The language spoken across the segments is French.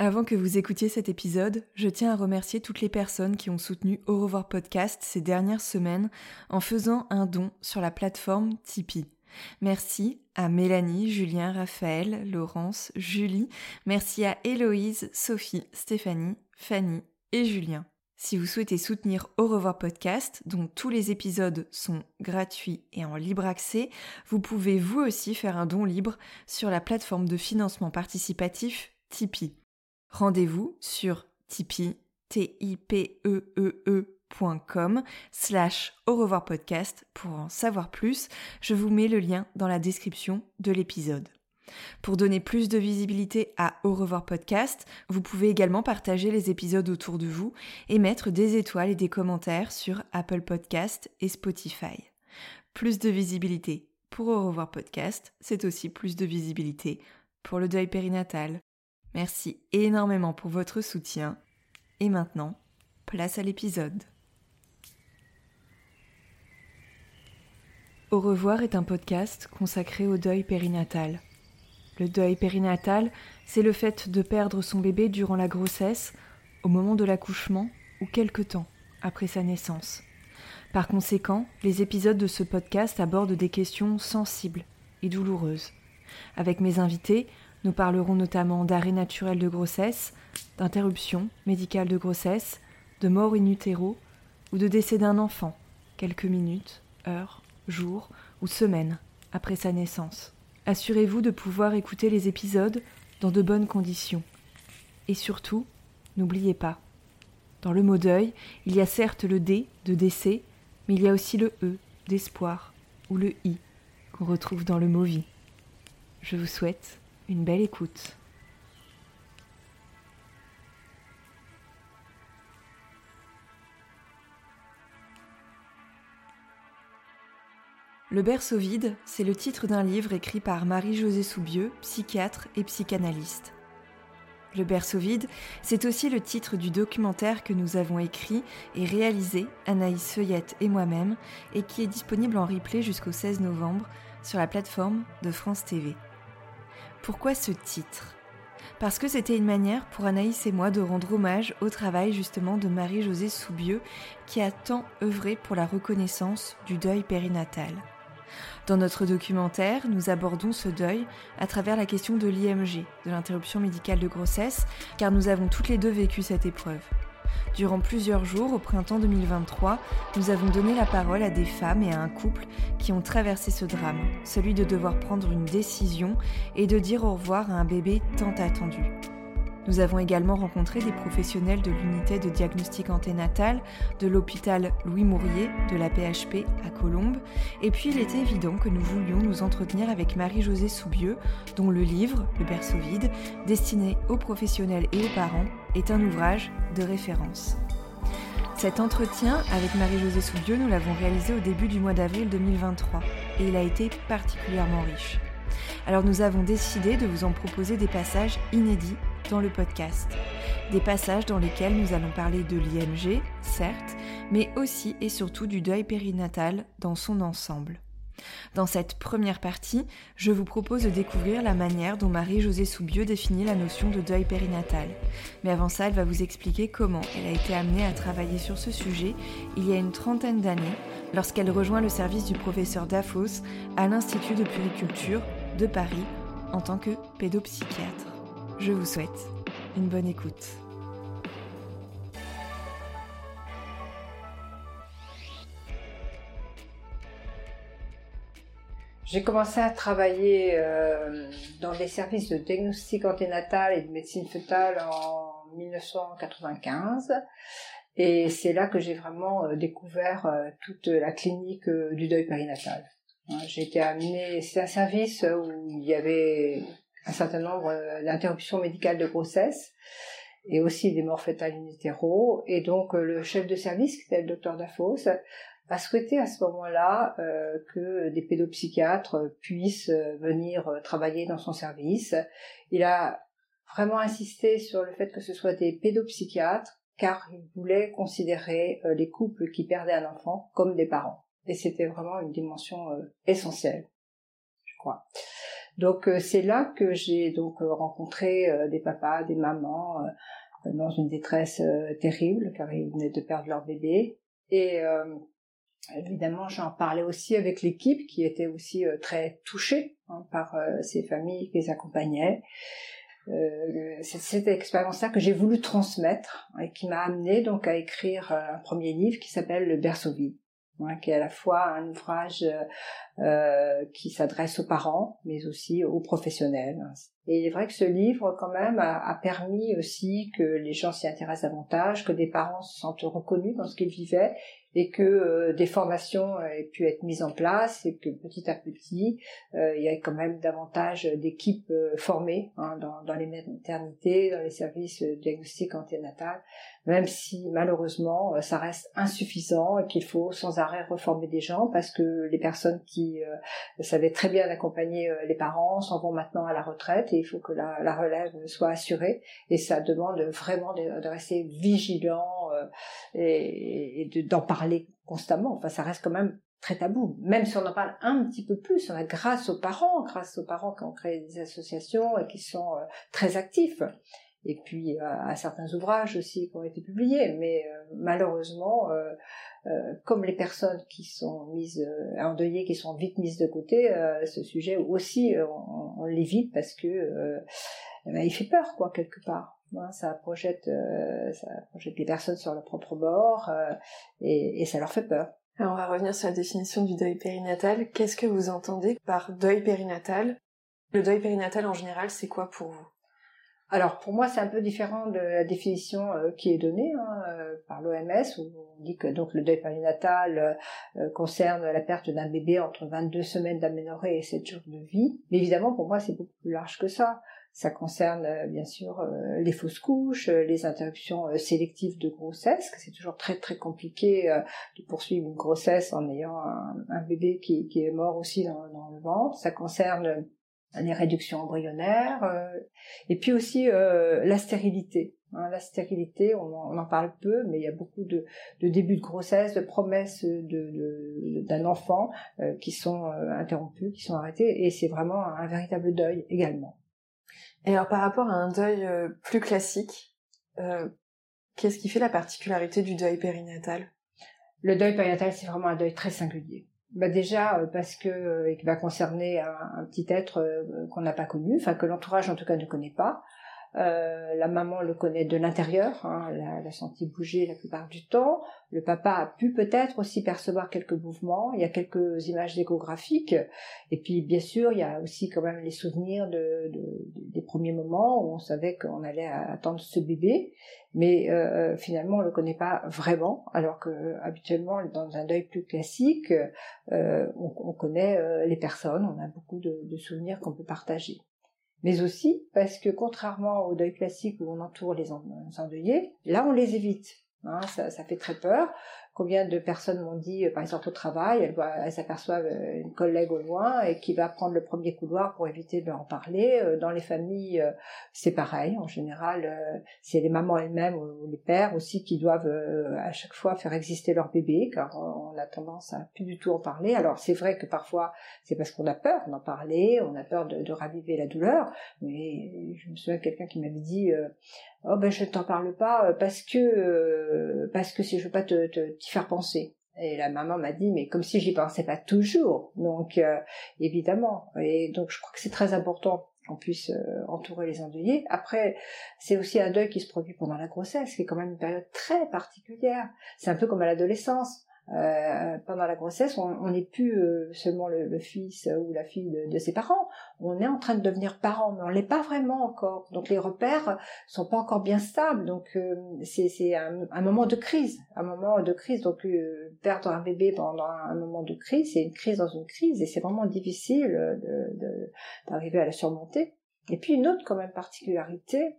Avant que vous écoutiez cet épisode, je tiens à remercier toutes les personnes qui ont soutenu Au revoir podcast ces dernières semaines en faisant un don sur la plateforme Tipeee. Merci à Mélanie, Julien, Raphaël, Laurence, Julie. Merci à Héloïse, Sophie, Stéphanie, Fanny et Julien. Si vous souhaitez soutenir Au revoir podcast, dont tous les épisodes sont gratuits et en libre accès, vous pouvez vous aussi faire un don libre sur la plateforme de financement participatif Tipeee. Rendez-vous sur Tipeee, t i p e e, e au revoir podcast pour en savoir plus. Je vous mets le lien dans la description de l'épisode. Pour donner plus de visibilité à Au revoir podcast, vous pouvez également partager les épisodes autour de vous et mettre des étoiles et des commentaires sur Apple Podcast et Spotify. Plus de visibilité pour Au revoir podcast, c'est aussi plus de visibilité pour le deuil périnatal. Merci énormément pour votre soutien. Et maintenant, place à l'épisode. Au revoir est un podcast consacré au deuil périnatal. Le deuil périnatal, c'est le fait de perdre son bébé durant la grossesse, au moment de l'accouchement ou quelque temps après sa naissance. Par conséquent, les épisodes de ce podcast abordent des questions sensibles et douloureuses. Avec mes invités, nous parlerons notamment d'arrêt naturel de grossesse, d'interruption médicale de grossesse, de mort in utero ou de décès d'un enfant, quelques minutes, heures jours ou semaines après sa naissance. Assurez-vous de pouvoir écouter les épisodes dans de bonnes conditions. Et surtout, n'oubliez pas, dans le mot deuil, il y a certes le D de décès, mais il y a aussi le E d'espoir ou le I qu'on retrouve dans le mot vie. Je vous souhaite une belle écoute. Le berceau vide, c'est le titre d'un livre écrit par Marie-Josée Soubieux, psychiatre et psychanalyste. Le berceau vide, c'est aussi le titre du documentaire que nous avons écrit et réalisé, Anaïs Feuillette et moi-même, et qui est disponible en replay jusqu'au 16 novembre sur la plateforme de France TV. Pourquoi ce titre? Parce que c'était une manière pour Anaïs et moi de rendre hommage au travail justement de Marie-Josée Soubieux qui a tant œuvré pour la reconnaissance du deuil périnatal. Dans notre documentaire, nous abordons ce deuil à travers la question de l'IMG, de l'interruption médicale de grossesse, car nous avons toutes les deux vécu cette épreuve. Durant plusieurs jours, au printemps 2023, nous avons donné la parole à des femmes et à un couple qui ont traversé ce drame, celui de devoir prendre une décision et de dire au revoir à un bébé tant attendu. Nous avons également rencontré des professionnels de l'unité de diagnostic anténatal de l'hôpital Louis Mourier de la PHP à Colombes. Et puis il était évident que nous voulions nous entretenir avec Marie-Josée Soubieux, dont le livre, Le berceau vide, destiné aux professionnels et aux parents, est un ouvrage de référence. Cet entretien avec Marie-Josée Soubieux, nous l'avons réalisé au début du mois d'avril 2023 et il a été particulièrement riche. Alors nous avons décidé de vous en proposer des passages inédits dans le podcast. Des passages dans lesquels nous allons parler de l'IMG, certes, mais aussi et surtout du deuil périnatal dans son ensemble. Dans cette première partie, je vous propose de découvrir la manière dont Marie-Josée Soubieux définit la notion de deuil périnatal. Mais avant ça, elle va vous expliquer comment elle a été amenée à travailler sur ce sujet il y a une trentaine d'années, lorsqu'elle rejoint le service du professeur Dafos à l'Institut de puriculture de Paris en tant que pédopsychiatre. Je vous souhaite une bonne écoute. J'ai commencé à travailler euh, dans les services de diagnostic anténatal et de médecine fœtale en 1995. Et c'est là que j'ai vraiment euh, découvert euh, toute la clinique du deuil périnatal. J'ai été amenée, c'est un service où il y avait un certain nombre d'interruptions médicales de grossesse et aussi des morts fœtales in utero. Et donc le chef de service, qui était le docteur Dafos, a souhaité à ce moment-là euh, que des pédopsychiatres puissent venir travailler dans son service. Il a vraiment insisté sur le fait que ce soit des pédopsychiatres car il voulait considérer les couples qui perdaient un enfant comme des parents. Et c'était vraiment une dimension essentielle, je crois. Donc c'est là que j'ai donc rencontré des papas, des mamans dans une détresse terrible car ils venaient de perdre leur bébé et évidemment j'en parlais aussi avec l'équipe qui était aussi très touchée hein, par ces familles qui les accompagnaient. c'est cette expérience-là que j'ai voulu transmettre et qui m'a amené donc à écrire un premier livre qui s'appelle Le berceau vide, hein, qui est à la fois un ouvrage euh, qui s'adresse aux parents, mais aussi aux professionnels. Et il est vrai que ce livre, quand même, a, a permis aussi que les gens s'y intéressent davantage, que des parents se sentent reconnus dans ce qu'ils vivaient, et que euh, des formations aient pu être mises en place, et que petit à petit, euh, il y ait quand même davantage d'équipes euh, formées hein, dans, dans, les maternités, dans les services de diagnostic anténatal, même si malheureusement ça reste insuffisant et qu'il faut sans arrêt reformer des gens parce que les personnes qui euh, savaient très bien accompagner euh, les parents, s'en vont maintenant à la retraite et il faut que la, la relève soit assurée et ça demande vraiment de, de rester vigilant euh, et, d'en parler constamment. Enfin, ça reste quand même très tabou. Même si on en parle un petit peu plus, on a grâce aux parents, grâce aux parents qui ont créé des associations et qui sont très actifs et puis à, certains ouvrages aussi qui ont été publiés. Mais malheureusement, euh, comme les personnes qui sont mises euh, endeuillées, qui sont vite mises de côté, euh, ce sujet aussi on, l'évite parce que eh ben, il fait peur quoi quelque part. Hein, ça projette, ça projette les personnes sur leur propre bord et, et ça leur fait peur. Alors on va revenir sur la définition du deuil périnatal. Qu'est-ce que vous entendez par deuil périnatal? Le deuil périnatal en général, c'est quoi pour vous? Alors pour moi c'est un peu différent de la définition euh, qui est donnée hein, euh, par l'OMS où on dit que donc le deuil périnatal euh, concerne la perte d'un bébé entre 22 semaines d'aménorrhée et 7 jours de vie. Mais évidemment pour moi c'est beaucoup plus large que ça. Ça concerne bien sûr les fausses couches, les interruptions sélectives de grossesse, que c'est toujours très très compliqué de poursuivre une grossesse en ayant un, bébé qui, est mort aussi dans, le ventre. Ça concerne les réductions embryonnaires, euh, et puis aussi euh, la stérilité. Hein, la stérilité, on en, parle peu, mais il y a beaucoup de, de débuts de grossesse, de promesses d'un enfant euh, qui sont interrompus, qui sont arrêtés, et c'est vraiment un, véritable deuil également. Et alors par rapport à un deuil plus classique, qu'est-ce qui fait la particularité du deuil périnatal? Le deuil périnatal, c'est vraiment un deuil très singulier bah déjà euh, parce que euh, il va concerner un, petit être euh, qu'on n'a pas connu, enfin que l'entourage en tout cas ne connaît pas. Euh, la maman le connaît de l'intérieur, hein, l'a, senti bouger la plupart du temps. Le papa a pu peut-être aussi percevoir quelques mouvements. Il y a quelques images échographiques. Et puis, bien sûr, il y a aussi quand même les souvenirs de, de, des premiers moments où on savait qu'on allait attendre ce bébé. Mais euh, finalement, on le connaît pas vraiment. Alors que habituellement, dans un deuil plus classique, euh, on, on, connaît les personnes. On a beaucoup de, de souvenirs qu'on peut partager mais aussi parce que contrairement au deuil classique où on entoure les endeuillés, là on les évite. Hein, ça, ça, fait très peur. Combien de personnes m'ont dit, euh, par exemple au travail, elles, elles s'aperçoivent euh, une collègue au loin et qui va prendre le premier couloir pour éviter de leur en parler. Euh, dans les familles, c'est pareil. En général, c'est les mamans elles-mêmes ou les pères aussi qui doivent à chaque fois faire exister leur bébé, car on a tendance à plus du tout en parler. Alors c'est vrai que parfois c'est parce qu'on a peur d'en parler, on a peur de, raviver la douleur. Mais je me souviens quelqu'un qui m'avait dit oh ben je t'en parle pas parce que parce que si je veux pas te, te faire penser. Et la maman m'a dit, mais comme si j'y pensais pas toujours. Donc, euh, évidemment. Et donc, je crois que c'est très important qu'on puisse euh, entourer les endeuillés. Après, c'est aussi un deuil qui se produit pendant la grossesse, qui est quand même une période très particulière. C'est un peu comme à l'adolescence. Euh, pendant la grossesse, on n'est plus euh, seulement le, fils ou la fille de, ses parents, on est en train de devenir parent, mais on l'est pas vraiment encore. Donc les repères sont pas encore bien stables. Donc euh, c'est un, moment de crise, un moment de crise. Donc perdre un bébé pendant un, moment de crise, c'est une crise dans une crise, et c'est vraiment difficile d'arriver à la surmonter. Et puis une autre quand même particularité,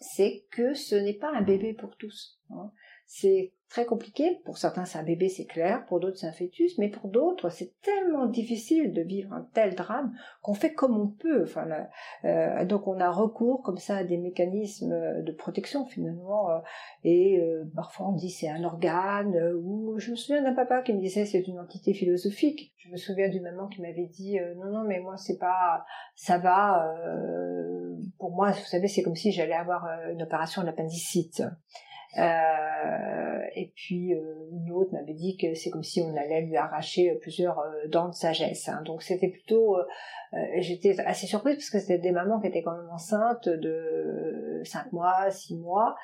c'est que ce n'est pas un bébé pour tous. Hein. C'est très compliqué. Pour certains, c'est un bébé, c'est clair. Pour d'autres, c'est un fœtus. Mais pour d'autres, c'est tellement difficile de vivre un tel drame qu'on fait comme on peut. Enfin, euh, donc, on a recours comme ça à des mécanismes de protection finalement. Euh, et euh, parfois, on dit c'est un organe. ou je me souviens d'un papa qui me disait c'est une entité philosophique. Je me souviens d'une maman qui m'avait dit non, non, mais moi, c'est pas, ça va. pour moi, vous savez, c'est comme si j'allais avoir une opération d'appendicite. Euh, et puis euh, une autre m'avait dit que c'est comme si on allait lui arracher plusieurs euh, dents de sagesse. Hein. Donc c'était plutôt, j'étais assez surprise parce que c'était des mamans qui étaient quand même enceintes de 5 mois, 6 mois.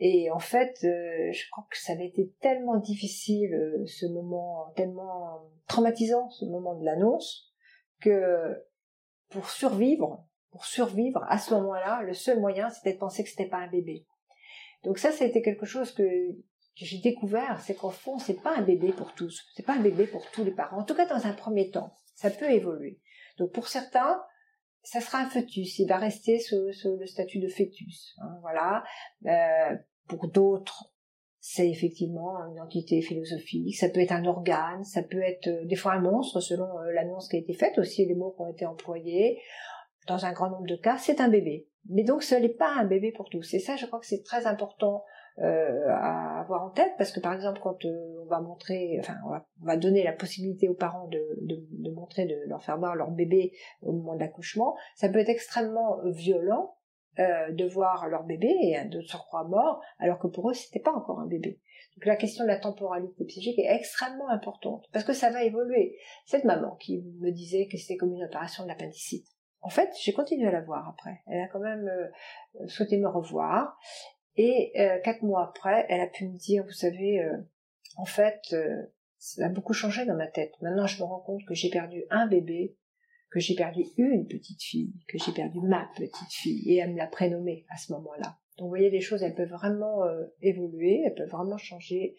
Et en fait, je crois que ça avait été tellement difficile, ce moment, tellement traumatisant, ce moment de l'annonce, que pour survivre, pour survivre à ce moment-là, le seul moyen, c'était de penser que c'était pas un bébé. Donc ça, été quelque chose que, j'ai découvert, c'est qu'au fond, c'est pas un bébé pour tous, c'est pas un bébé pour tous les parents. En tout cas, dans un premier temps, ça peut évoluer. Donc pour certains, ça sera un fœtus, il va rester sous, le statut de fœtus. Hein, voilà. Euh, pour d'autres, c'est effectivement une entité philosophique, ça peut être un organe, ça peut être euh, des fois un monstre selon euh, l'annonce qui a été faite, aussi les mots qui ont été employés. Dans un grand nombre de cas, c'est un bébé. Mais donc ce n'est pas un bébé pour tous. Et ça, je crois que c'est très important euh, à avoir en tête parce que par exemple quand euh, on va montrer, enfin on va, donner la possibilité aux parents de, montrer, de leur faire voir leur bébé au moment de l'accouchement, ça peut être extrêmement violent euh, de voir leur bébé et de surcroît mort alors que pour eux c'était pas encore un bébé. Donc la question de la temporalité psychique est extrêmement importante parce que ça va évoluer. Cette maman qui me disait que c'était comme une opération de l'appendicite en fait, j'ai continué à la voir après. Elle a quand même euh, souhaité me revoir. Et euh, quatre mois après, elle a pu me dire, vous savez, euh, en fait, ça a beaucoup changé dans ma tête. Maintenant, je me rends compte que j'ai perdu un bébé, que j'ai perdu une petite fille, que j'ai perdu ma petite fille, et elle me l'a prénommée à ce moment-là. Donc, vous voyez, les choses, elles peuvent vraiment évoluer, elles peuvent vraiment changer.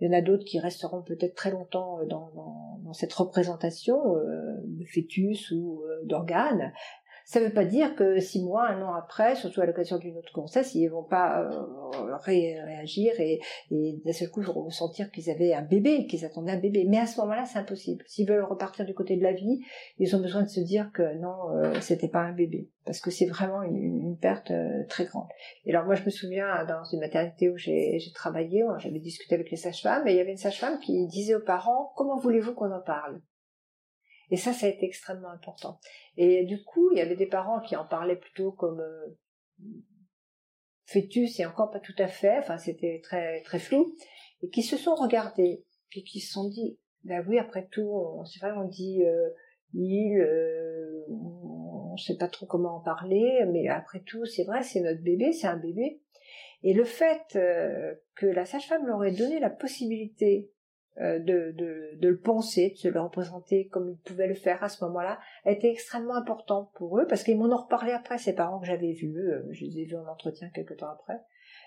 Il y en a d'autres qui resteront peut-être très longtemps euh, dans, cette représentation euh, de fœtus ou euh, d'organes, ça ne veut pas dire que six mois, un an après, surtout à l'occasion d'une autre grossesse, ils vont pas euh, réagir et, d'un seul coup ressentir qu'ils avaient un bébé, qu'ils attendaient un bébé. Mais à ce moment-là, c'est impossible. S'ils veulent repartir du côté de la vie, ils ont besoin de se dire que non, euh, c'était pas un bébé, parce que c'est vraiment une, une perte euh, très grande. Et alors moi, je me souviens dans une maternité où j'ai travaillé, j'avais discuté avec les sages-femmes, et il y avait une sage-femme qui disait aux parents comment voulez-vous qu'on en parle? Et ça, ça a été extrêmement important. Et du coup, il y avait des parents qui en parlaient plutôt comme euh, fœtus et encore pas tout à fait, enfin c'était très très flou, et qui se sont regardés, et qui se sont dit, ben oui, après tout, c'est vrai, on dit euh, il, euh, on sait pas trop comment en parler, mais après tout, c'est vrai, c'est notre bébé, c'est un bébé. Et le fait euh, que la sage-femme leur ait donné la possibilité de, de, de, le penser, de se le représenter comme ils pouvaient le faire à ce moment-là, a été extrêmement important pour eux, parce qu'ils m'en ont reparlé après, ces parents que j'avais vus, euh, je les ai vus en entretien quelque temps après,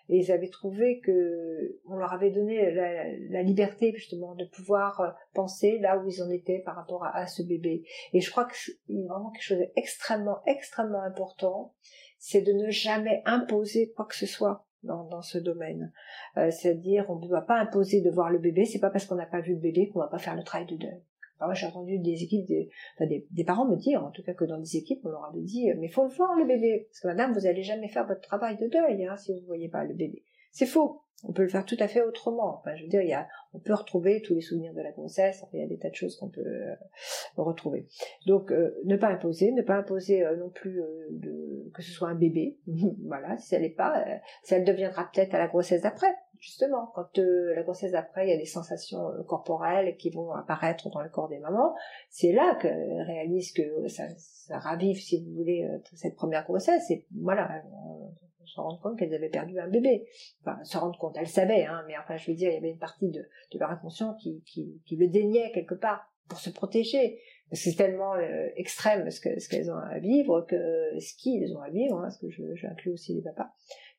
et ils avaient trouvé que on leur avait donné la, la liberté justement de pouvoir euh, penser là où ils en étaient par rapport à, à ce bébé. Et je crois que c'est vraiment quelque chose d'extrêmement, extrêmement important, c'est de ne jamais imposer quoi que ce soit dans, dans ce domaine. Euh, C'est-à-dire, on ne doit pas imposer de voir le bébé. C'est pas parce qu'on n'a pas vu le bébé qu'on va pas faire le travail de deuil. moi, j'ai entendu des équipes, des, des, parents me dire, en tout cas que dans des équipes, on leur avait dit, mais faut le voir le bébé, parce que madame, vous allez jamais faire votre travail de deuil hein, si vous ne voyez pas le bébé. C'est faux. On peut le faire tout à fait autrement. Enfin, je veux dire, il y a, on peut retrouver tous les souvenirs de la grossesse. il y a des tas de choses qu'on peut euh, retrouver. Donc, euh, ne pas imposer, ne pas imposer euh, non plus de, que ce soit un bébé. voilà, si elle n'est pas, si elle deviendra peut-être à la grossesse d'après. Justement, quand la grossesse d'après, il y a des sensations corporelles qui vont apparaître dans le corps des mamans, c'est là qu'elle réalise que ça, ça ravive, si vous voulez, cette première grossesse. Et voilà, se rendre compte qu'elles avaient perdu un bébé. Enfin, se rendre compte, elles savaient, hein, mais enfin, je veux dire, il y avait une partie de, leur inconscient qui, qui, le déniait quelque part pour se protéger. C'est tellement euh, extrême ce que ce qu'elles ont à vivre que ce qu'ils ont à vivre, hein, parce que je j'inclus aussi les papas,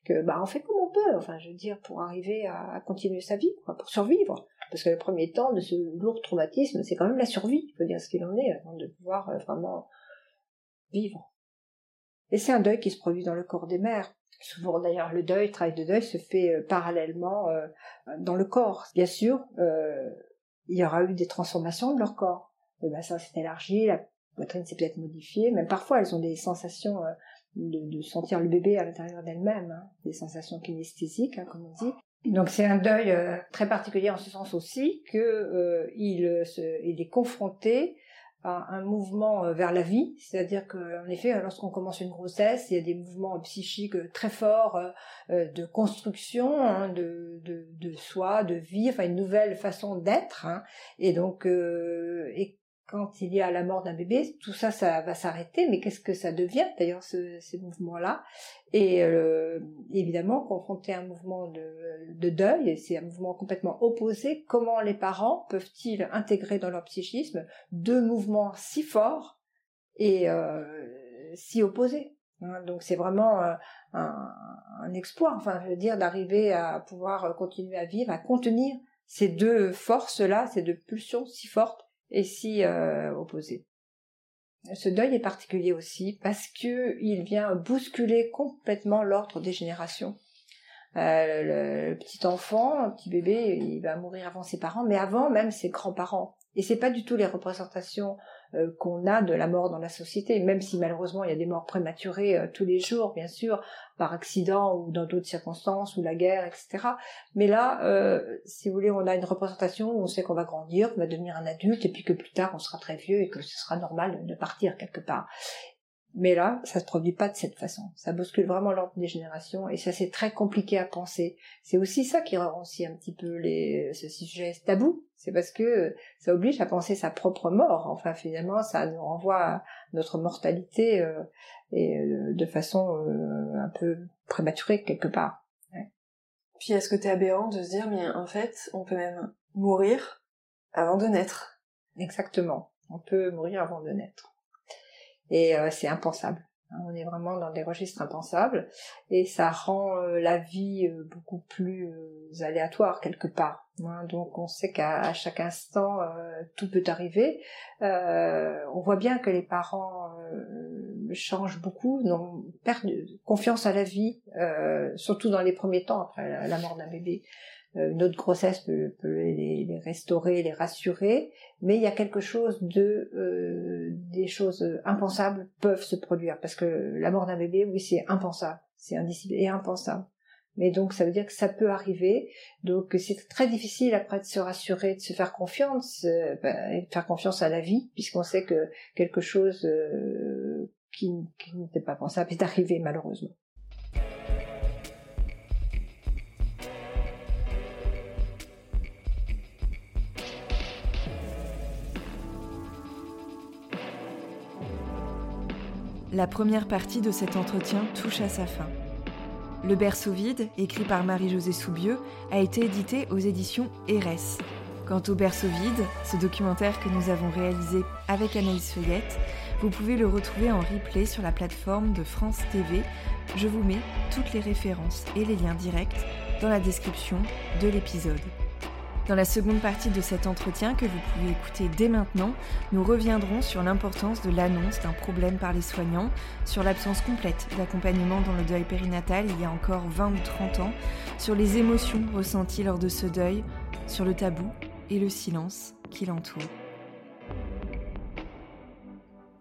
que bah fait comme on peut. Enfin, je veux dire, pour arriver à, continuer sa vie, pour survivre. Parce que le premier temps de ce lourd traumatisme, c'est quand même la survie. Il faut dire ce qu'il en est avant de pouvoir euh, vraiment vivre. Et c'est un deuil qui se produit dans le corps des mères. Souvent d'ailleurs, le deuil, travail de deuil se fait euh, parallèlement euh, dans le corps. Bien sûr, euh, il y aura eu des transformations de leur corps. Le bassin s'est élargi, la poitrine s'est peut-être modifiée, même parfois elles ont des sensations de, sentir le bébé à l'intérieur d'elles-mêmes, hein, des sensations kinesthésiques, hein, comme on dit. Donc c'est un deuil très particulier en ce sens aussi que est confronté un mouvement euh, vers la vie, c'est-à-dire qu'en effet, lorsqu'on commence une grossesse, il y a des mouvements psychiques très forts euh, euh, de construction hein, de, de, de, soi, de vie, enfin une nouvelle façon d'être. Hein. et donc, et quand il y a la mort d'un bébé, tout ça, ça va s'arrêter, mais qu'est-ce que ça devient d'ailleurs ce, ces mouvements-là? Et euh, évidemment, confronté à un mouvement de, de deuil, c'est un mouvement complètement opposé, comment les parents peuvent-ils intégrer dans leur psychisme deux mouvements si forts et euh, si opposés? Hein? donc c'est vraiment euh, un, un, exploit, enfin je veux dire, d'arriver à pouvoir continuer à vivre, à contenir ces deux forces-là, ces deux pulsions si fortes et si euh, opposé. Ce deuil est particulier aussi parce que il vient bousculer complètement l'ordre des générations. Euh, le, petit enfant, un petit bébé, il va mourir avant ses parents, mais avant même ses grands-parents. Et c'est pas du tout les représentations euh, qu'on a de la mort dans la société, même si malheureusement il y a des morts prématurées euh, tous les jours, bien sûr, par accident ou dans d'autres circonstances, ou la guerre, etc. Mais là, euh, si vous voulez, on a une représentation où on sait qu'on va grandir, qu'on va devenir un adulte, et puis que plus tard on sera très vieux et que ce sera normal de partir quelque part. Mais là, ça se produit pas de cette façon. Ça bouscule vraiment l'ordre des générations et ça c'est très compliqué à penser. C'est aussi ça qui rend aussi un petit peu les, ce sujet tabou. C'est parce que ça oblige à penser sa propre mort. Enfin, finalement, ça nous renvoie à notre mortalité euh, et euh, de façon euh, un peu prématurée quelque part. Puis est-ce que t'es aberrant de se dire, mais en fait, on peut même mourir avant de naître? Exactement. On peut mourir avant de naître. Et euh, c'est impensable. Hein, on est vraiment dans des registres impensables et ça rend euh, la vie euh, beaucoup plus aléatoire quelque part. Hein. Donc on sait qu'à chaque instant tout peut arriver. on voit bien que les parents changent beaucoup, perdent confiance à la vie, surtout dans les premiers temps après la mort d'un bébé. Euh, une autre grossesse peut, les, restaurer, les rassurer, mais il y a quelque chose de euh, des choses impensables peuvent se produire parce que la mort d'un bébé, oui, c'est impensable, c'est indicible et impensable. Mais donc ça veut dire que ça peut arriver, donc c'est très difficile après de se rassurer, de se faire confiance, euh, ben, de faire confiance à la vie, puisqu'on sait que quelque chose euh, qui, n'était pas pensable est arrivé malheureusement. La première partie de cet entretien touche à sa fin. Le berceau vide, écrit par Marie-Josée Soubieux, a été édité aux éditions RS. Quant au berceau vide, ce documentaire que nous avons réalisé avec Anaïs Feuillette, vous pouvez le retrouver en replay sur la plateforme de France TV. Je vous mets toutes les références et les liens directs dans la description de l'épisode. Dans la seconde partie de cet entretien que vous pouvez écouter dès maintenant, nous reviendrons sur l'importance de l'annonce d'un problème par les soignants, sur l'absence complète d'accompagnement dans le deuil périnatal il y a encore 20 ou 30 ans, sur les émotions ressenties lors de ce deuil, sur le tabou et le silence qui l'entoure.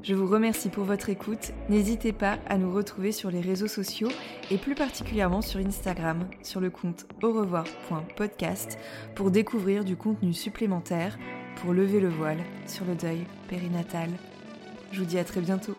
Je vous remercie pour votre écoute. N'hésitez pas à nous retrouver sur les réseaux sociaux et plus particulièrement sur Instagram, sur le compte au revoir.podcast pour découvrir du contenu supplémentaire pour lever le voile sur le deuil périnatal. Je vous dis à très bientôt.